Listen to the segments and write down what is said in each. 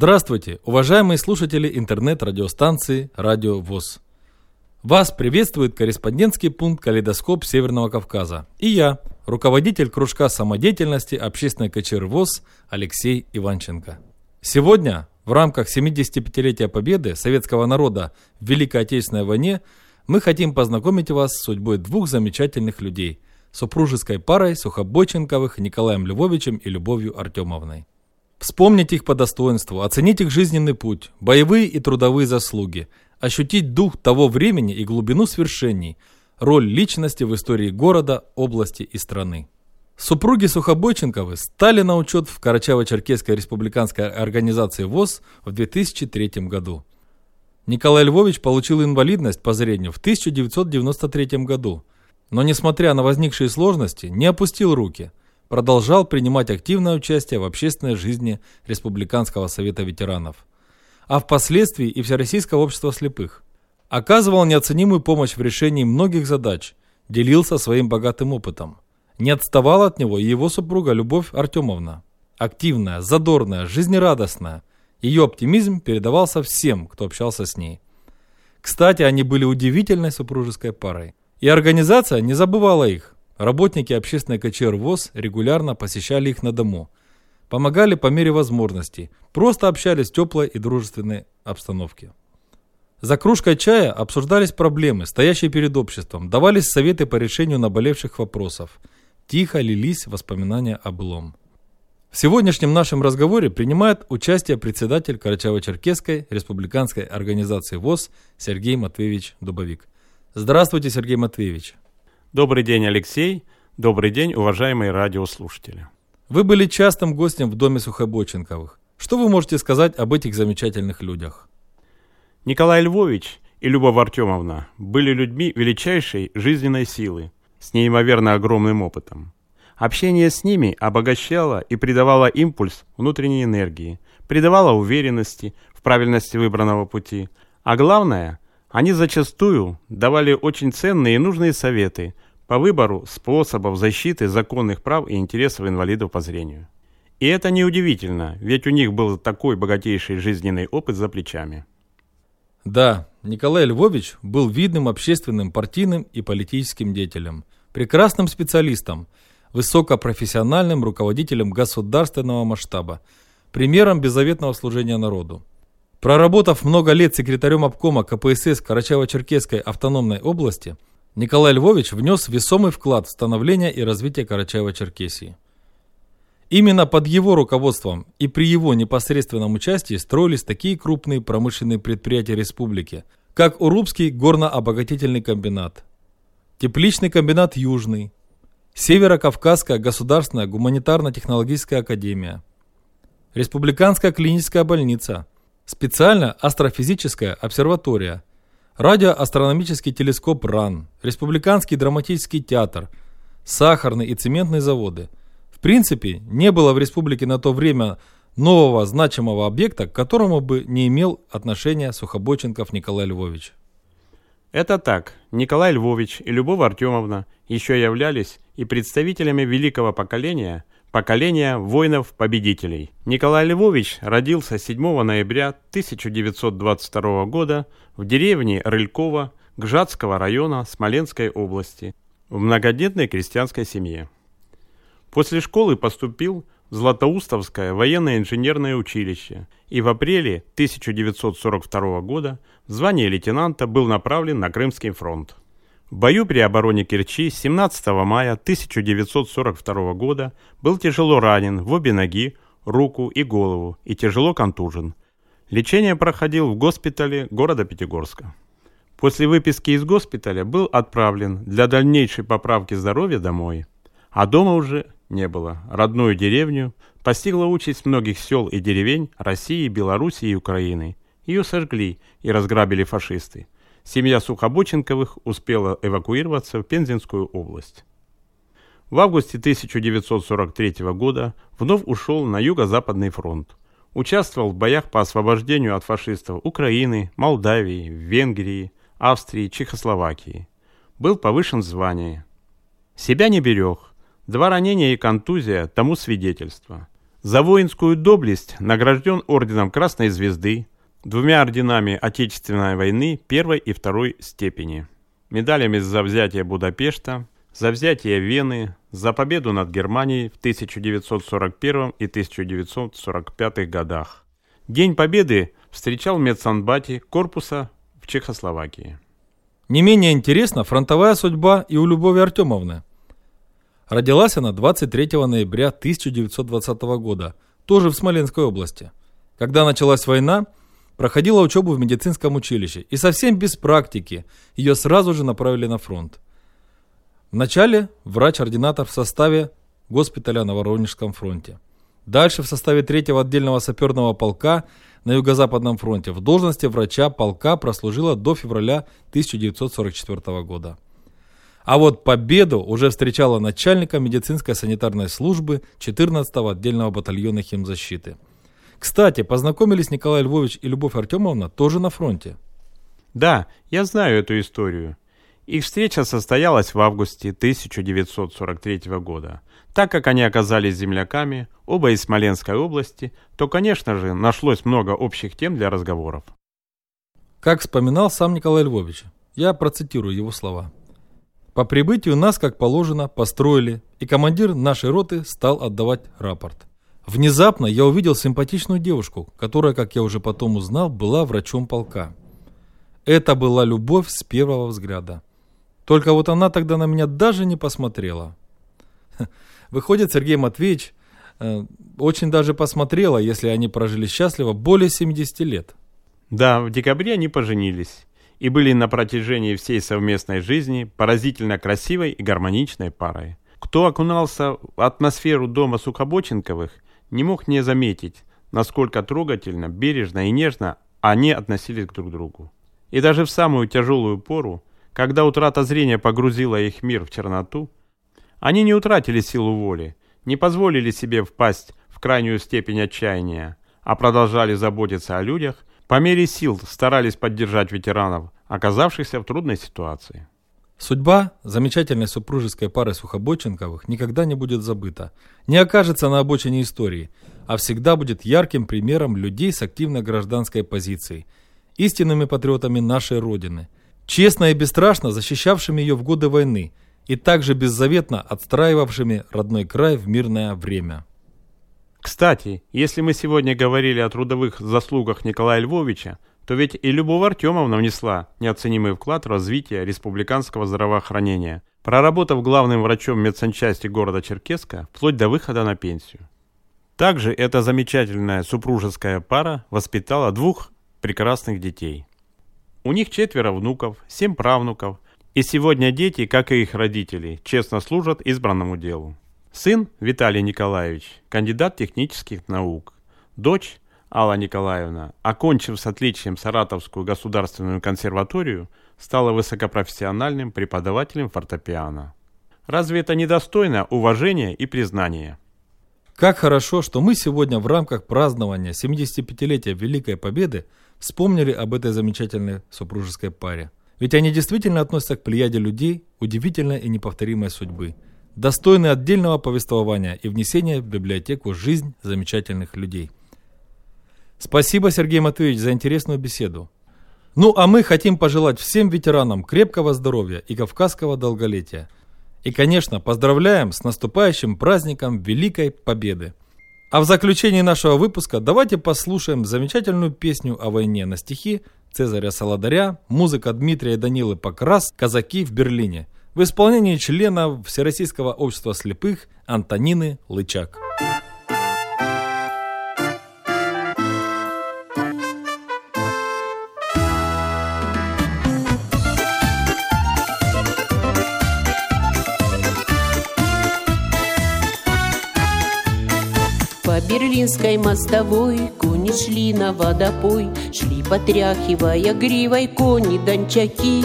Здравствуйте, уважаемые слушатели интернет-радиостанции «Радио ВОЗ». Вас приветствует корреспондентский пункт «Калейдоскоп Северного Кавказа». И я, руководитель кружка самодеятельности общественной КЧР ВОЗ Алексей Иванченко. Сегодня в рамках 75-летия победы советского народа в Великой Отечественной войне мы хотим познакомить вас с судьбой двух замечательных людей – супружеской парой Сухобойченковых Николаем Львовичем и Любовью Артемовной. Вспомнить их по достоинству, оценить их жизненный путь, боевые и трудовые заслуги, ощутить дух того времени и глубину свершений, роль личности в истории города, области и страны. Супруги Сухобойченковы стали на учет в Карачаево-Черкесской республиканской организации ВОЗ в 2003 году. Николай Львович получил инвалидность по зрению в 1993 году, но несмотря на возникшие сложности, не опустил руки – продолжал принимать активное участие в общественной жизни Республиканского совета ветеранов, а впоследствии и Всероссийского общества слепых. Оказывал неоценимую помощь в решении многих задач, делился своим богатым опытом. Не отставала от него и его супруга Любовь Артемовна. Активная, задорная, жизнерадостная. Ее оптимизм передавался всем, кто общался с ней. Кстати, они были удивительной супружеской парой. И организация не забывала их. Работники общественной КЧР ВОЗ регулярно посещали их на дому. Помогали по мере возможностей, просто общались в теплой и дружественной обстановке. За кружкой чая обсуждались проблемы, стоящие перед обществом, давались советы по решению наболевших вопросов. Тихо лились воспоминания о былом. В сегодняшнем нашем разговоре принимает участие председатель Карачаево-Черкесской республиканской организации ВОЗ Сергей Матвеевич Дубовик. Здравствуйте, Сергей Матвеевич. Добрый день, Алексей. Добрый день, уважаемые радиослушатели. Вы были частым гостем в доме Сухобоченковых. Что вы можете сказать об этих замечательных людях? Николай Львович и Любовь Артемовна были людьми величайшей жизненной силы, с неимоверно огромным опытом. Общение с ними обогащало и придавало импульс внутренней энергии, придавало уверенности в правильности выбранного пути, а главное – они зачастую давали очень ценные и нужные советы по выбору способов защиты законных прав и интересов инвалидов по зрению. И это неудивительно, ведь у них был такой богатейший жизненный опыт за плечами. Да, Николай Львович был видным общественным, партийным и политическим деятелем, прекрасным специалистом, высокопрофессиональным руководителем государственного масштаба, примером беззаветного служения народу. Проработав много лет секретарем обкома КПСС Карачаево-Черкесской автономной области, Николай Львович внес весомый вклад в становление и развитие Карачаево-Черкесии. Именно под его руководством и при его непосредственном участии строились такие крупные промышленные предприятия республики, как Урубский горно-обогатительный комбинат, Тепличный комбинат Южный, Северо-Кавказская государственная гуманитарно-технологическая академия, Республиканская клиническая больница – Специальная астрофизическая обсерватория, радиоастрономический телескоп РАН, Республиканский драматический театр, сахарный и цементные заводы. В принципе, не было в республике на то время нового значимого объекта, к которому бы не имел отношения Сухобоченков Николай Львович. Это так. Николай Львович и Любовь Артемовна еще являлись и представителями великого поколения – поколения воинов-победителей. Николай Львович родился 7 ноября 1922 года в деревне Рылькова Гжатского района Смоленской области в многодетной крестьянской семье. После школы поступил в Златоустовское военное инженерное училище и в апреле 1942 года в звание лейтенанта был направлен на Крымский фронт. В бою при обороне Керчи 17 мая 1942 года был тяжело ранен в обе ноги, руку и голову и тяжело контужен. Лечение проходил в госпитале города Пятигорска. После выписки из госпиталя был отправлен для дальнейшей поправки здоровья домой. А дома уже не было. Родную деревню постигла участь многих сел и деревень России, Белоруссии и Украины. Ее сожгли и разграбили фашисты семья Сухобоченковых успела эвакуироваться в Пензенскую область. В августе 1943 года вновь ушел на Юго-Западный фронт. Участвовал в боях по освобождению от фашистов Украины, Молдавии, Венгрии, Австрии, Чехословакии. Был повышен в звании. Себя не берег. Два ранения и контузия тому свидетельство. За воинскую доблесть награжден орденом Красной Звезды, двумя орденами Отечественной войны первой и второй степени, медалями за взятие Будапешта, за взятие Вены, за победу над Германией в 1941 и 1945 годах. День Победы встречал в медсанбате корпуса в Чехословакии. Не менее интересна фронтовая судьба и у Любови Артемовны. Родилась она 23 ноября 1920 года, тоже в Смоленской области. Когда началась война, проходила учебу в медицинском училище, и совсем без практики ее сразу же направили на фронт. Вначале врач-ординатор в составе госпиталя на Воронежском фронте. Дальше в составе третьего отдельного саперного полка на Юго-Западном фронте в должности врача полка прослужила до февраля 1944 года. А вот победу уже встречала начальника медицинской санитарной службы 14-го отдельного батальона химзащиты. Кстати, познакомились Николай Львович и Любовь Артемовна тоже на фронте. Да, я знаю эту историю. Их встреча состоялась в августе 1943 года. Так как они оказались земляками, оба из Смоленской области, то, конечно же, нашлось много общих тем для разговоров. Как вспоминал сам Николай Львович, я процитирую его слова. По прибытию нас, как положено, построили, и командир нашей роты стал отдавать рапорт. Внезапно я увидел симпатичную девушку, которая, как я уже потом узнал, была врачом полка. Это была любовь с первого взгляда. Только вот она тогда на меня даже не посмотрела. Выходит, Сергей Матвеевич э, очень даже посмотрела, если они прожили счастливо более 70 лет. Да, в декабре они поженились и были на протяжении всей совместной жизни поразительно красивой и гармоничной парой. Кто окунался в атмосферу дома Сухобоченковых, не мог не заметить, насколько трогательно, бережно и нежно они относились друг к другу. И даже в самую тяжелую пору когда утрата зрения погрузила их мир в черноту, они не утратили силу воли, не позволили себе впасть в крайнюю степень отчаяния, а продолжали заботиться о людях, по мере сил старались поддержать ветеранов, оказавшихся в трудной ситуации. Судьба замечательной супружеской пары Сухобоченковых никогда не будет забыта, не окажется на обочине истории, а всегда будет ярким примером людей с активной гражданской позицией, истинными патриотами нашей Родины – честно и бесстрашно защищавшими ее в годы войны и также беззаветно отстраивавшими родной край в мирное время. Кстати, если мы сегодня говорили о трудовых заслугах Николая Львовича, то ведь и Любовь Артемовна внесла неоценимый вклад в развитие республиканского здравоохранения, проработав главным врачом медсанчасти города Черкеска вплоть до выхода на пенсию. Также эта замечательная супружеская пара воспитала двух прекрасных детей. У них четверо внуков, семь правнуков, и сегодня дети, как и их родители, честно служат избранному делу. Сын Виталий Николаевич, кандидат технических наук. Дочь Алла Николаевна, окончив с отличием Саратовскую государственную консерваторию, стала высокопрофессиональным преподавателем фортепиано. Разве это недостойно уважения и признания? Как хорошо, что мы сегодня в рамках празднования 75-летия Великой Победы вспомнили об этой замечательной супружеской паре. Ведь они действительно относятся к плеяде людей удивительной и неповторимой судьбы, достойны отдельного повествования и внесения в библиотеку жизнь замечательных людей. Спасибо, Сергей Матвеевич, за интересную беседу. Ну а мы хотим пожелать всем ветеранам крепкого здоровья и кавказского долголетия. И, конечно, поздравляем с наступающим праздником Великой Победы. А в заключении нашего выпуска давайте послушаем замечательную песню о войне на стихи Цезаря Солодаря, музыка Дмитрия Данилы Покрас «Казаки в Берлине» в исполнении члена Всероссийского общества слепых Антонины Лычак. Берлинской мостовой Кони шли на водопой Шли, потряхивая гривой кони дончаки.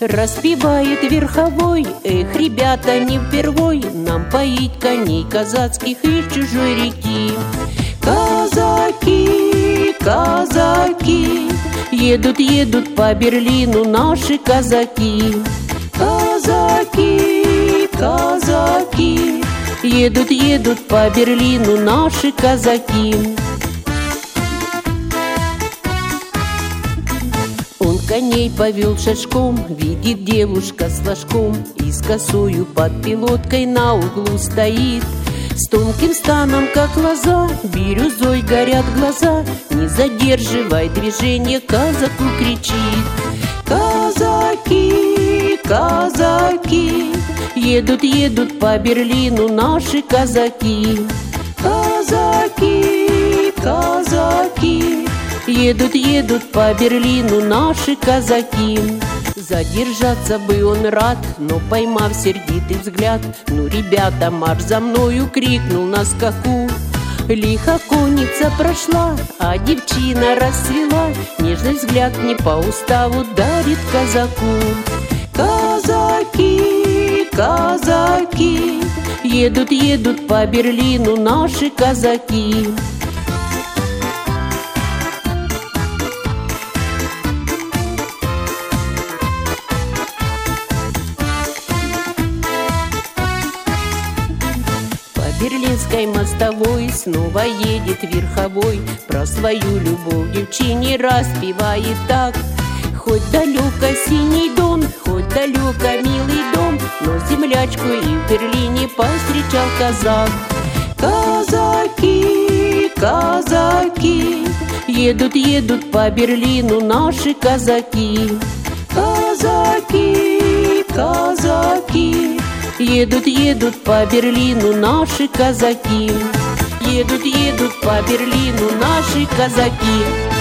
Распевает верховой Эх, ребята, не впервой Нам поить коней казацких из чужой реки Казаки, казаки Едут, едут по Берлину наши казаки. Казаки, казаки Едут, едут по Берлину наши казаки. Он коней повел шашком, видит девушка с ложком И с косою под пилоткой на углу стоит С тонким станом, как лоза, бирюзой горят глаза Не задерживай движение, казаку кричит едут, едут по Берлину наши казаки. Казаки, казаки, Едут, едут по Берлину наши казаки. Задержаться бы он рад, но поймав сердитый взгляд Ну, ребята, марш за мною, крикнул на скаку. Лихо конница прошла, а девчина расцвела Нежный взгляд не по уставу дарит казаку. Казаки, казаки, едут, едут по Берлину наши казаки. Берлинской мостовой снова едет верховой. Про свою любовь девчине распевает так. Хоть далеко синий дом, хоть далеко милый дом Но землячку и в Берлине повстречал казак. Казаки, казаки, едут, едут по Берлину наши казаки. Казаки, казаки, Едут, едут по Берлину наши казаки. Едут, едут по Берлину наши казаки